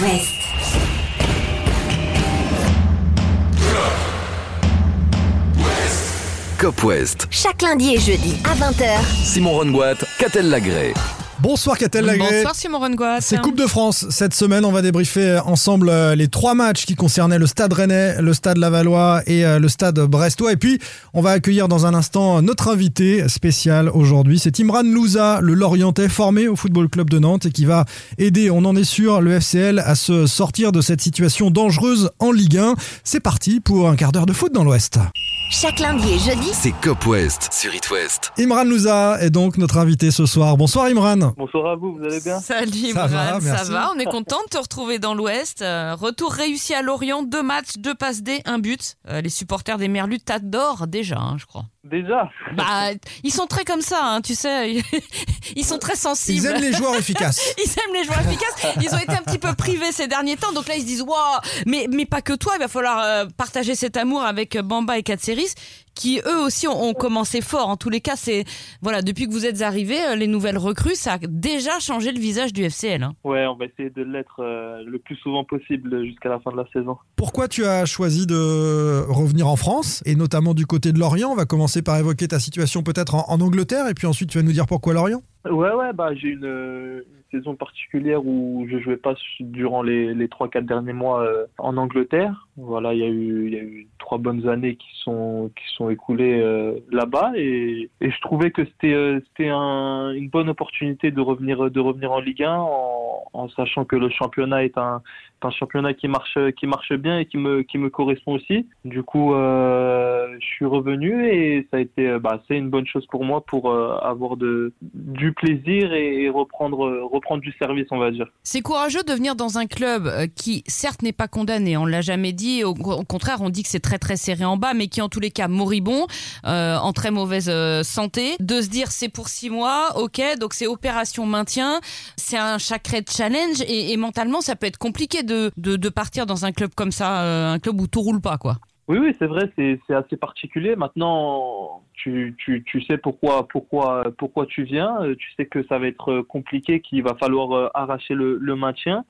West. Cop West. Chaque lundi et jeudi à 20h. Simon Rongoat, Catel Lagré. Bonsoir Catel Lagré. Bonsoir Simon Rengoat. C'est Coupe de France. Cette semaine, on va débriefer ensemble euh, les trois matchs qui concernaient le Stade Rennais, le Stade Lavallois et euh, le Stade Brestois. Et puis, on va accueillir dans un instant notre invité spécial aujourd'hui. C'est Imran Louza, le Lorientais formé au Football Club de Nantes et qui va aider, on en est sûr, le FCL à se sortir de cette situation dangereuse en Ligue 1. C'est parti pour un quart d'heure de foot dans l'Ouest. Chaque lundi et jeudi, C'est Cop West sur It West. Imran Louza est donc notre invité ce soir. Bonsoir Imran. Bonsoir à vous, vous allez bien? Salut Ça Imran, va, ça va On est content de te retrouver dans l'Ouest. Euh, retour réussi à Lorient, deux matchs, deux passes D, un but. Euh, les supporters des Merlus t'adorent déjà, hein, je crois. Déjà Bah, ils sont très comme ça, hein, tu sais. Ils sont très sensibles. Ils aiment les joueurs efficaces. Ils aiment les joueurs efficaces. Ils ont été un petit peu privés ces derniers temps. Donc là, ils se disent, waouh, mais, mais pas que toi. Il va falloir euh, partager cet amour avec Bamba et Katseris, qui eux aussi ont, ont commencé fort. En tous les cas, c'est, voilà, depuis que vous êtes arrivés, euh, les nouvelles recrues, ça a déjà changé le visage du FCL. hein. Ouais, on va essayer de l'être euh, le plus souvent possible jusqu'à la fin de la saison. Pourquoi tu as choisi de revenir en France et notamment du côté de Lorient? On va commencer par évoquer ta situation peut-être en, en Angleterre et puis ensuite tu vas nous dire pourquoi Lorient? Ouais, ouais, bah j'ai une, euh, une saison particulière où je jouais pas durant les, les 3-4 derniers mois euh, en Angleterre. Voilà, il y, a eu, il y a eu trois bonnes années qui sont, qui sont écoulées euh, là-bas et, et je trouvais que c'était euh, une bonne opportunité de revenir, de revenir en Ligue 1 en, sachant que le championnat est un, un championnat qui marche, qui marche bien et qui me, qui me correspond aussi. Du coup, euh, je suis revenu et ça a été, bah, c'est une bonne chose pour moi pour avoir de, du plaisir et, et reprendre, reprendre du service, on va dire. C'est courageux de venir dans un club qui, certes, n'est pas condamné, on l'a jamais dit. Au, contraire, on dit que c'est très très serré en bas, mais qui en tous les cas moribond, euh, en très mauvaise euh, santé. De se dire c'est pour six mois, ok, donc c'est opération maintien, c'est un sacré challenge et, mentalement ça peut être compliqué de, de, partir dans un club comme ça, euh, un club où tout roule pas quoi. Oui, oui, c'est vrai, c'est assez particulier. Maintenant, tu, tu, tu sais pourquoi, pourquoi, pourquoi tu viens. Tu sais que ça va être compliqué, qu'il va falloir arracher le, le maintien.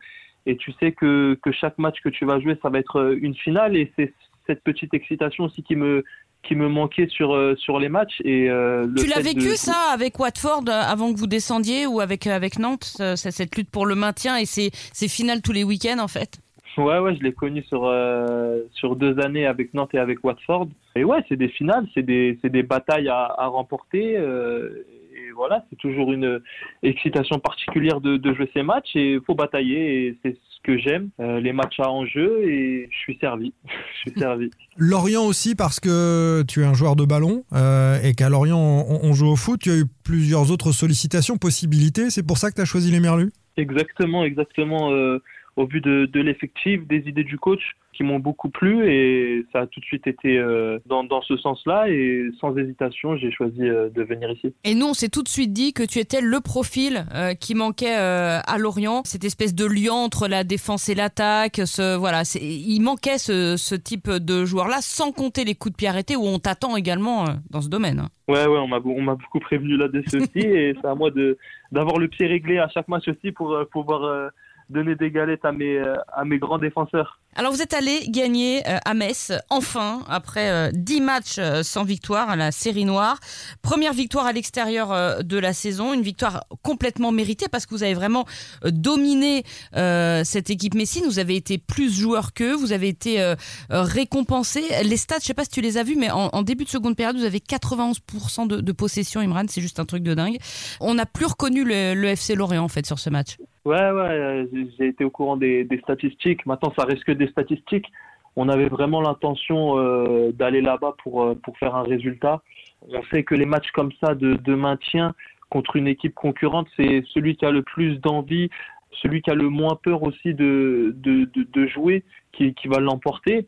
Et tu sais que, que chaque match que tu vas jouer, ça va être euh, une finale. Et c'est cette petite excitation aussi qui me, qui me manquait sur, euh, sur les matchs. Et, euh, le Tu l'as vécu de- ça avec Watford avant que vous descendiez ou avec, avec Nantes, cette lutte pour le maintien et ces, ces finales tous les week-ends en fait? Ouais, ouais, je l'ai connu sur, euh, sur deux années avec Nantes et avec Watford. Et ouais, c'est des finales, c'est des, c'est des batailles à, à remporter. euh, voilà, c'est toujours une excitation particulière de, de jouer ces matchs et il faut batailler. Et c'est ce que j'aime, euh, les matchs à enjeu et je suis servi. je suis servi. Lorient aussi parce que tu es un joueur de ballon euh, et qu'à Lorient on, on joue au foot. Tu as eu plusieurs autres sollicitations, possibilités. C'est pour ça que tu as choisi les Merlus? Exactement, exactement. euh, au vu de, de l'effectif, des idées du coach qui m'ont beaucoup plu et ça a tout de suite été euh, dans, dans ce sens-là et sans hésitation, j'ai choisi euh, de venir ici. Et nous, on s'est tout de suite dit que tu étais le profil euh, qui manquait à Lorient, cette espèce de lien entre la défense et l'attaque. Ce voilà, c'est- il manquait ce, ce type de joueur-là, sans compter les coups de pied arrêtés où on t'attend également dans ce domaine. hein. Ouais, ouais, on m'a on m'a beaucoup prévenu là-dessus aussi et c'est à moi de d'avoir le pied réglé à chaque match aussi pour pouvoir donner des galettes à mes euh, à mes grands défenseurs. Alors vous êtes allé gagner euh, à Metz, enfin, après euh, 10 matchs euh, sans victoire à la série noire. Première victoire à l'extérieur euh, de la saison, une victoire complètement méritée parce que vous avez vraiment euh, dominé euh, cette équipe messine. Vous avez été plus joueur qu'eux, vous avez été euh, euh, récompensé. Les stats, je sais pas si tu les as vus, mais en, début de seconde période, vous avez 91% de, de possession, Imran, c'est juste un truc de dingue. On n'a plus reconnu le, le FC Lorient en fait sur ce match. Ouais, ouais, euh, j'ai- été au courant des, des statistiques. Maintenant, ça reste que des statistiques. On avait vraiment l'intention euh, d'aller là-bas pour, euh, pour faire un résultat. On sait que les matchs comme ça de, de maintien contre une équipe concurrente, c'est celui qui a le plus d'envie, celui qui a le moins peur aussi de, de, de, de jouer, qui, qui va l'emporter.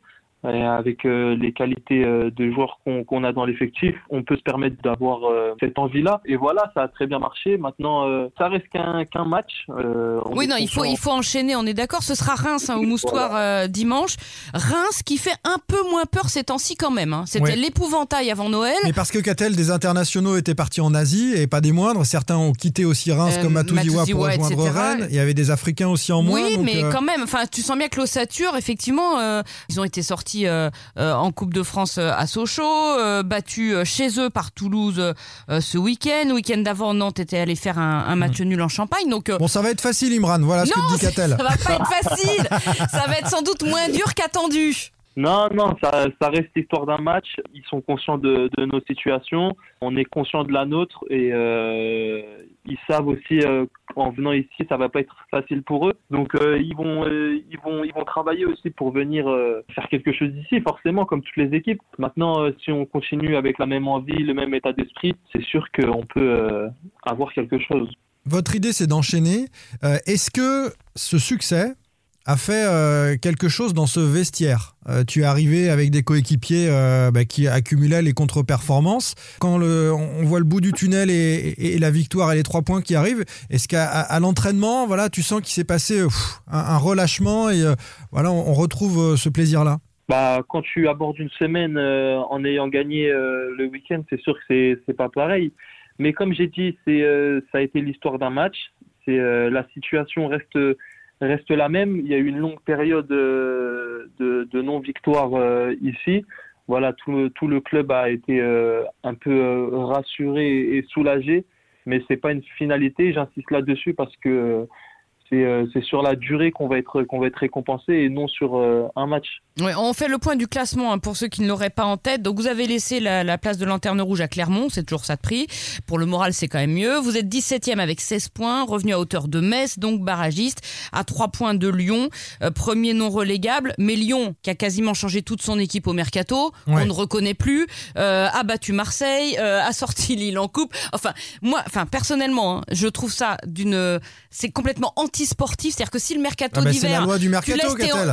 Et avec euh, les qualités euh, de joueurs qu'on a dans l'effectif, on peut se permettre d'avoir euh, cette envie-là. Et voilà, ça a très bien marché. Maintenant, euh, ça reste qu'un match. Euh, Oui, non, il faut, il faut enchaîner, on est d'accord. Ce sera Reims hein, au Moustoir euh, dimanche. Reims qui fait un peu moins peur ces temps-ci quand même. hein. C'était Ouais. l'épouvantail avant Noël. Mais parce que Catel, des internationaux étaient partis en Asie et pas des moindres. Certains ont quitté aussi Reims Euh, comme Matouziwa pour rejoindre. Rennes. Il y avait des Africains aussi en moins. oui, donc, mais euh, quand même, enfin, tu sens bien que l'ossature, effectivement, euh, ils ont été sortis euh, euh, en Coupe de France euh, à Sochaux, euh, chez eux par Toulouse ce week-end. Le week-end d'avant, Nantes était allé faire un, un match nul en Champagne. Donc, Bon, ça va être facile, Imran. Voilà ce non, que dit Catel. ça va pas être facile. ça va être sans doute moins dur qu'attendu. Non, non, ça, reste l'histoire d'un match. Ils sont conscients de, nos situations. On est conscient de la nôtre et euh, ils savent aussi euh, en venant ici, ça va pas être facile pour eux. Donc euh, ils vont, euh, ils vont, ils vont travailler aussi pour venir faire quelque chose d'ici, forcément, comme toutes les équipes. Maintenant, si on continue avec la même envie, le même état d'esprit, c'est sûr qu'on peut avoir quelque chose. Votre idée, c'est d'enchaîner. Est-ce que ce succès a fait euh, quelque chose dans ce vestiaire Euh, Tu es arrivé avec des coéquipiers euh, bah, qui accumulaient les contre-performances. Quand on voit le bout du tunnel et, la victoire et les trois points qui arrivent, est-ce qu'à l'entraînement, voilà, tu sens qu'il s'est passé un, relâchement et voilà, on, retrouve ce plaisir-là? Bah, quand tu abordes une semaine en ayant gagné le week-end, c'est sûr que c'est c'est pas pareil. Mais comme j'ai dit, ça a été l'histoire d'un match. La situation reste reste la même. Il y a eu une longue période euh, de, de non victoire euh, ici. Voilà, tout le, tout le club a été euh, un peu rassuré et soulagé, mais c'est pas une finalité. J'insiste là-dessus parce que c'est euh, c'est sur la durée qu'on va être qu'on va être récompensé et non sur euh, un match. Ouais, on fait le point du classement hein, pour ceux qui ne l'auraient pas en tête. Donc vous avez laissé la, la place de lanterne rouge à Clermont, c'est toujours ça de prix. Pour le moral, c'est quand même mieux. Vous êtes 17e avec 16 points, revenu à hauteur de Metz, donc barragiste, à 3 points de Lyon, euh, premier non relégable. Mais Lyon, qui a quasiment changé toute son équipe au mercato, Ouais. on ne reconnaît plus, euh, a battu Marseille, euh, a sorti Lille en coupe. Enfin, moi, enfin personnellement, hein, je trouve ça d'une, c'est complètement anti-sportif. C'est-à-dire que si le mercato Ah bah, C'est la d'hiver loi du mercato.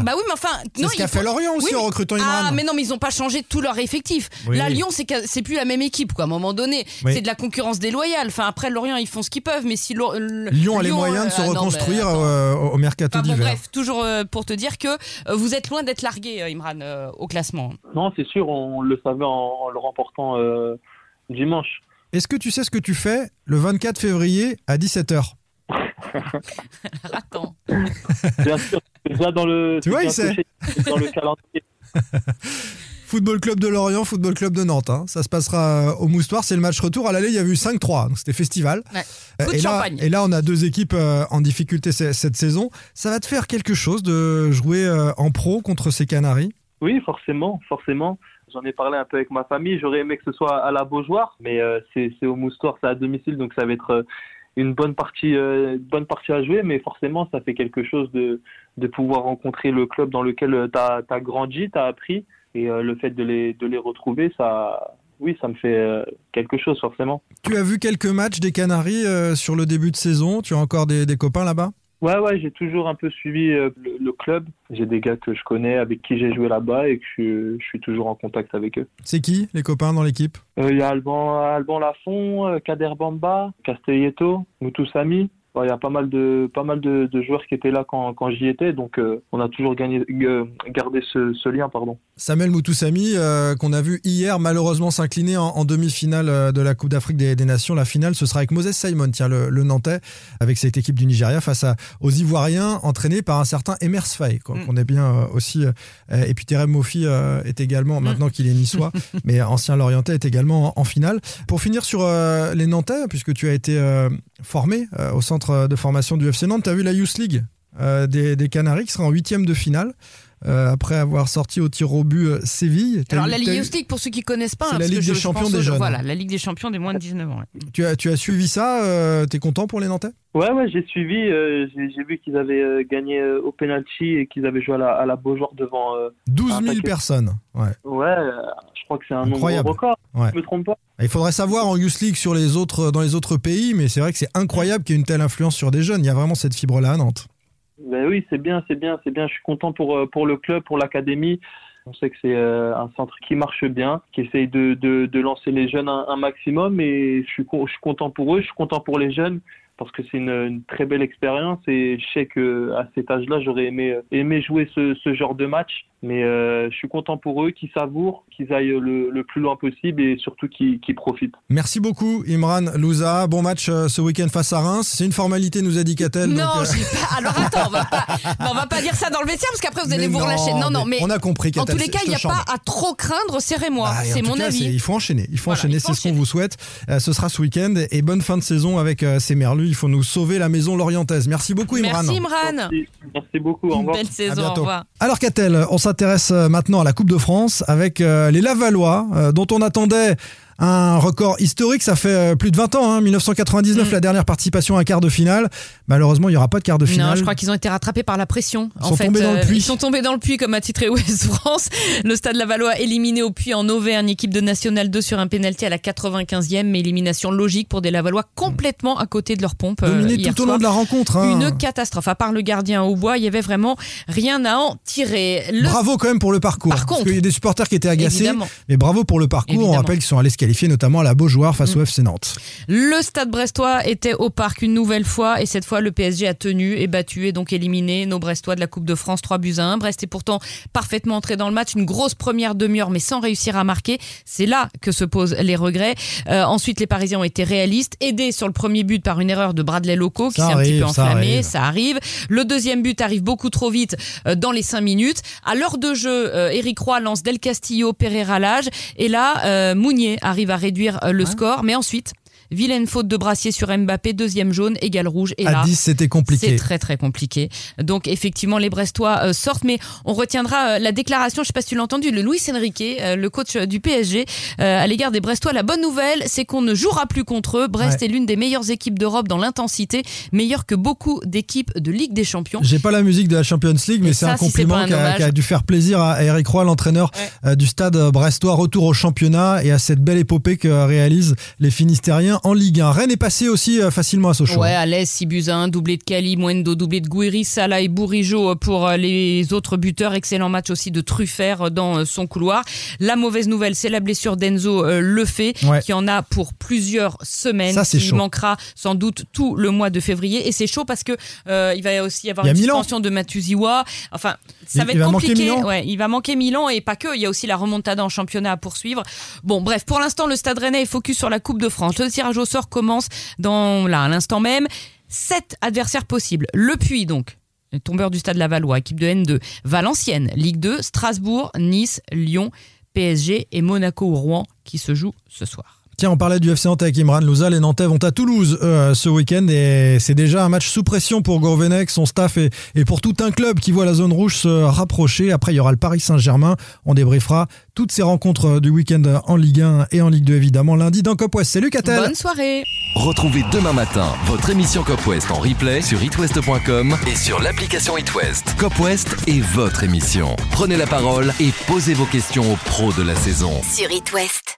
Bah oui, mais enfin, C'est non, ce qu'a faut- fait Lorient aussi Oui, en recrutant Imran. Ah, mais non, mais ils n'ont pas changé tout leur effectif. Oui. Là, Lyon, c'est plus la même équipe, quoi. À un moment donné, Oui. c'est de la concurrence déloyale. Enfin, après, Lorient, ils font ce qu'ils peuvent, mais si Lyon a les moyens de euh, se ah non, reconstruire euh, au mercato Enfin, bon, d'hiver. bref, toujours euh, pour te dire que euh, vous êtes loin d'être largué, euh, Imran, euh, au classement. Non, c'est sûr, on le savait en, en le remportant euh, dimanche. Est-ce que tu sais ce que tu fais le 24 février à 17h Attends. Bien sûr, déjà dans le, Tu vois, il sait. dans le calendrier. Football Club de Lorient, Football Club de Nantes. hein. Ça se passera au Moustoir. C'est le match retour. À l'aller, il y a eu 5-3. Donc c'était festival. Ouais. Euh, Coup de Et là, champagne. et là, on a deux équipes euh, en difficulté ce- cette saison. Ça va te faire quelque chose de jouer euh, en pro contre ces Canaries? Oui, forcément, forcément. J'en ai parlé un peu avec ma famille. J'aurais aimé que ce soit à la Beaujoire, mais euh, c'est au Moustoir, c'est à domicile, donc ça va être euh, une bonne partie, euh, bonne partie à jouer. Mais forcément, ça fait quelque chose de, de pouvoir rencontrer le club dans lequel tu as, grandi, tu as appris, et euh, le fait de les, de les retrouver, ça, oui, ça me fait euh, quelque chose forcément. Tu as vu quelques matchs des Canaries euh, sur le début de saison? Tu as encore des copains là-bas? Ouais, ouais, j'ai toujours un peu suivi euh, le, le club. J'ai des gars que je connais, avec qui j'ai joué là-bas et que je, je suis toujours en contact avec eux. C'est qui les copains dans l'équipe? Euh, Il y a Alban, Alban Lafont, euh, Kader Bamba, Castelletto, Moutoussami. Bon, Il y a pas mal de, pas mal de, de joueurs qui étaient là quand, quand j'y étais, donc euh, on a toujours gagné, euh, gardé ce, ce lien. pardon. Samuel Moutoussami, euh, qu'on a vu hier malheureusement s'incliner en, en demi-finale de la Coupe d'Afrique des, des Nations. La finale, ce sera avec Moses Simon, tiens, le, le Nantais, avec cette équipe du Nigeria face à, aux Ivoiriens, entraînés par un certain Emers Faye, qu'on Mm. est bien euh, aussi. euh, et puis Terem Mofi euh, est également, maintenant qu'il est niçois, mais ancien Lorientais, est également en, en finale. Pour finir sur euh, les Nantais, puisque tu as été euh, formé euh, au centre de formation du FC Nantes, tu as vu la Youth League? Euh, des, des Canaries qui sera en huitième de finale. euh, après avoir sorti au tir au but euh, Séville. Alors, eu- la Ligue eu- Youth League, pour ceux qui connaissent pas, C'est hein, la Ligue des champions des jeunes. Voilà, la Ligue des champions des moins de 19 ans. ouais. tu, as, tu as suivi ça euh, T'es content pour les Nantais? Ouais, ouais, j'ai suivi. euh, j'ai j'ai vu qu'ils avaient euh, gagné euh, au penalty et qu'ils avaient joué à la, à la Beaujoire devant. euh, 12 Un 000 paquet. personnes. Ouais. ouais, euh, je crois que c'est un Incroyable. nombre record. Ouais. Je me trompe pas. Il faudrait savoir en Youth League sur les autres, dans les autres pays, mais c'est vrai que c'est incroyable qu'il y ait une telle influence sur des jeunes. Il y a vraiment cette fibre-là à Nantes. Ben oui, c'est bien, c'est bien, c'est bien. Je suis content pour, euh, le club, pour l'académie. On sait que c'est euh, un centre qui marche bien, qui essaye de, lancer les jeunes un, un maximum et je suis, je suis content pour eux, je suis content pour les jeunes parce que c'est une, une très belle expérience et je sais que à cet âge-là, j'aurais aimé, aimé jouer ce, ce genre de match. Mais euh, je suis content pour eux, qu'ils savourent, qu'ils aillent le, le plus loin possible et surtout qu'ils profitent. Merci beaucoup, Imran Louza. Bon match euh, ce week-end face à Reims. C'est une formalité, nous a dit Catel. Non, donc, euh, pas. Alors attends, on va pas, non, on va pas dire ça dans le vestiaire parce qu'après vous allez mais vous relâcher. Non, non, mais On a compris, en tous les cas, il n'y a pas à trop craindre, serrez-moi. Bah, et en c'est mon cas, c'est- avis. Il faut enchaîner. Il faut Voilà, enchaîner, c'est ce qu'on vous souhaite. Euh, ce sera ce week-end et bonne fin de saison avec euh, ces Merlus. Il faut nous sauver la maison lorientaise. Merci beaucoup, Imran. Merci Imran. Merci, merci beaucoup. Au Une revoir. belle À saison, au bientôt. revoir. Alors Catel, on s'intéresse euh, maintenant à la Coupe de France avec euh, les Lavallois, euh, dont on attendait un record historique. Ça fait euh, plus de 20 ans, hein, 1999, Mm. la dernière participation à un quart de finale. Malheureusement, il n'y aura pas de quart de finale. Non, je crois qu'ils ont été rattrapés par la pression. Ils en sont fait, tombés dans le Euh, puits. Ils sont tombés dans le puits, comme a titré Ouest France. Le Stade Lavallois éliminé au puits en Auvergne, équipe de National 2 sur un pénalty à la 95e, mais élimination logique pour des Lavallois complètement à côté de leur pompe. euh, Dominé hier tout au long de la rencontre. hein. Une catastrophe. À part le gardien au bois, il y avait vraiment rien à en tirer. Le- Bravo quand même pour le parcours. Par parce contre, qu'il y a des supporters qui étaient agacés. Évidemment. Mais bravo pour le parcours. On rappelle qu'ils sont allés se qualifier notamment à la Beaujoire face Mm. au FC Nantes. Le Stade Brestois était au parc une nouvelle fois et cette fois le PSG a tenu et battu et donc éliminé nos Brestois de la Coupe de France 3 buts à 1. Brest est pourtant parfaitement entré dans le match, une grosse première demi-heure mais sans réussir à marquer. C'est là que se posent les regrets. Euh, ensuite les Parisiens ont été réalistes, aidés sur le premier but par une erreur de Bradley Loco qui s'est un petit peu ça enflammé. arrive. Ça arrive. Le deuxième but arrive beaucoup trop vite euh, dans les 5 minutes. À l'heure de jeu, euh, Eric Roy lance Del Castillo, Pereira Lage et là euh, Mounier arrive à réduire euh, le score mais ensuite Vilaine faute de brassier sur Mbappé, deuxième jaune, égal rouge. Et à là, 10, c'était c'est compliqué. très très compliqué. Donc effectivement, les Brestois euh, sortent, mais on retiendra euh, la déclaration, je sais pas si tu l'as entendu, de Luis Enrique, euh, le coach du PSG, à l'égard des Brestois. La bonne nouvelle, c'est qu'on ne jouera plus contre eux. Brest Ouais. est l'une des meilleures équipes d'Europe dans l'intensité, meilleure que beaucoup d'équipes de Ligue des Champions. J'ai pas la musique de la Champions League, mais c'est un c'est compliment qui a, dû faire plaisir à Eric Roy, l'entraîneur Ouais. du stade brestois. Retour au championnat et à cette belle épopée que réalisent les Finistériens en Ligue 1. Rennes est passé aussi euh, facilement à Sochaux. Ouais, à l'aise, 6 buts à 1, doublé de Kali, Mwendo, doublé de Gouiri, Salah et Bourigeau pour euh, les autres buteurs. Excellent match aussi de Truffert dans euh, son couloir. La mauvaise nouvelle, c'est la blessure d'Enzo euh, Lefebvre, Ouais. qui en a pour plusieurs semaines. Ça, c'est Il chaud. manquera sans doute tout le mois de février. Et c'est chaud parce que euh, il va aussi y avoir y une suspension de Matuziwa. Enfin, ça Il- va être va compliqué. Ouais, il va manquer Milan et pas que. Il y a aussi la remontada en championnat à poursuivre. Bon, bref, pour l'instant, le Stade Rennais est focus sur la Coupe de France. Le tirage au sort commence dans à l'instant même. Sept adversaires possibles. Le Puy donc. Tombeur du Stade Lavallois, équipe de N2. Valenciennes, Ligue 2, Strasbourg, Nice, Lyon, PSG et Monaco ou Rouen qui se jouent ce soir. Tiens, on parlait du FC Nantes avec Imran Louza. Les Nantais vont à Toulouse euh, ce week-end et c'est déjà un match sous pression pour Gourvenec, son staff et, et pour tout un club qui voit la zone rouge se rapprocher. Après, il y aura le Paris Saint-Germain. On débriefera toutes ces rencontres euh, du week-end en Ligue 1 et en Ligue 2 évidemment lundi dans Cop West. Salut Catel Bonne soirée Retrouvez demain matin votre émission Cop West en replay sur itwest.com et sur l'application itwest. Cop West est votre émission. Prenez la parole et posez vos questions aux pros de la saison. Sur It West.